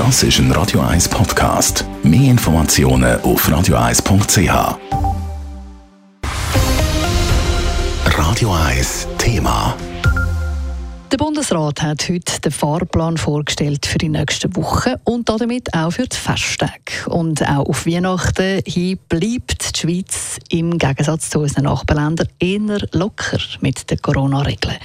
Das ist ein Radio 1 Podcast. Mehr Informationen auf radio1.ch. Radio 1 Thema. Der Bundesrat hat heute den Fahrplan vorgestellt für die nächsten Wochen und damit auch für die Festtage. Und auch auf Weihnachten hin bleibt die Schweiz im Gegensatz zu unseren Nachbarländern eher locker mit den Corona-Regeln.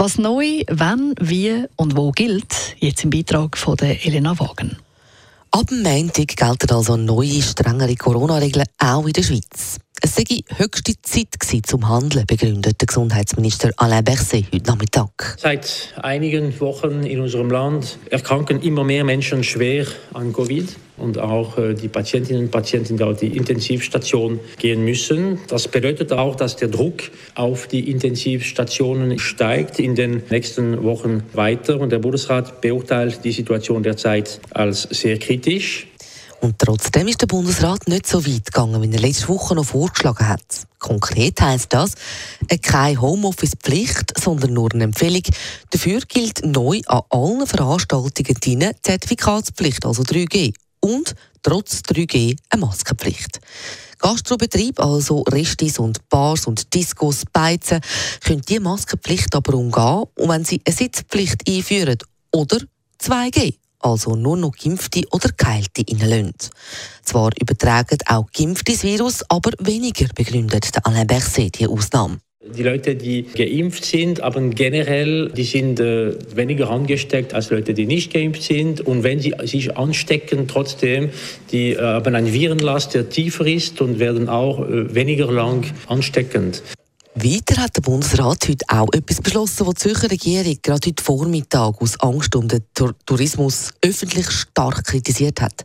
Was neu, wann, wie und wo gilt, jetzt im Beitrag von der Elena Wagen. Ab dem Montag gelten also neue, strengere Corona-Regeln auch in der Schweiz. Sei höchste Zeit gewesen zum Handeln, begründet der Gesundheitsminister Alain Berset heute Nachmittag. Seit einigen Wochen in unserem Land erkranken immer mehr Menschen schwer an Covid und auch äh, die Patientinnen und Patienten, die auf die Intensivstation gehen müssen. Das bedeutet auch, dass der Druck auf die Intensivstationen steigt in den nächsten Wochen weiter und der Bundesrat beurteilt die Situation derzeit als sehr kritisch. Und trotzdem ist der Bundesrat nicht so weit gegangen, wie er letzte Woche noch vorgeschlagen hat. Konkret heisst das, keine Homeoffice-Pflicht, sondern nur eine Empfehlung. Dafür gilt neu an allen Veranstaltungen die Zertifikatspflicht, also 3G. Und trotz 3G eine Maskenpflicht. Gastrobetrieb, also Restis und Bars und Discos, Beizen, können diese Maskenpflicht aber umgehen, und wenn sie eine Sitzpflicht einführen oder 2G also nur noch Geimpfte oder Geheilte reinlassen. Zwar übertragen auch Geimpfte das Virus, aber weniger begründet der Alain Berset die Ausnahme. Die Leute, die geimpft sind, aber generell, die sind äh, weniger angesteckt als Leute, die nicht geimpft sind. Und wenn sie sich anstecken, trotzdem, die äh, haben einen Virenlast, der tiefer ist und werden auch äh, weniger lang ansteckend. Weiter hat der Bundesrat heute auch etwas beschlossen, was die Zürcher Regierung gerade heute Vormittag aus Angst um den Tourismus öffentlich stark kritisiert hat.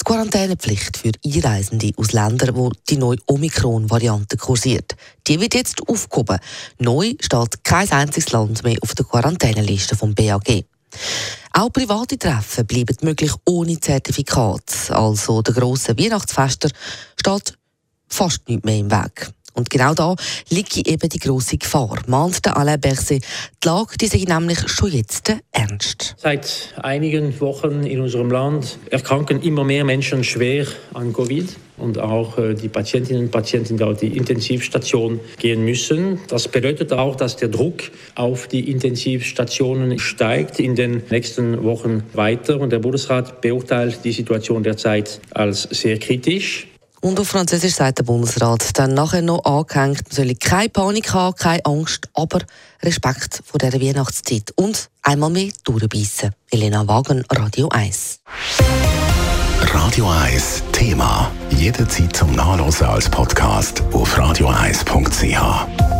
Die Quarantänepflicht für Einreisende aus Ländern, wo die neue Omikron-Variante kursiert, die wird jetzt aufgehoben. Neu steht kein einziges Land mehr auf der Quarantäneliste vom BAG. Auch private Treffen bleiben möglich ohne Zertifikat. Also der grossen Weihnachtsfester steht fast nicht mehr im Weg. Und genau da liegt eben die grosse Gefahr, mahnt der Alain Berset. Die Lage die sei nämlich schon jetzt ernst. Seit einigen Wochen in unserem Land erkranken immer mehr Menschen schwer an Covid und auch äh, die Patientinnen und Patienten, die auf die Intensivstation gehen müssen. Das bedeutet auch, dass der Druck auf die Intensivstationen steigt in den nächsten Wochen weiter und der Bundesrat beurteilt die Situation derzeit als sehr kritisch. Und auf Französisch sagt der Bundesrat dann nachher noch angehängt, man solle keine Panik haben, keine Angst, aber Respekt vor dieser Weihnachtszeit und einmal mehr durchbeissen. Elena Wagen, Radio 1. Radio 1 Thema. Jederzeit zum Nachlesen als Podcast auf radio1.ch.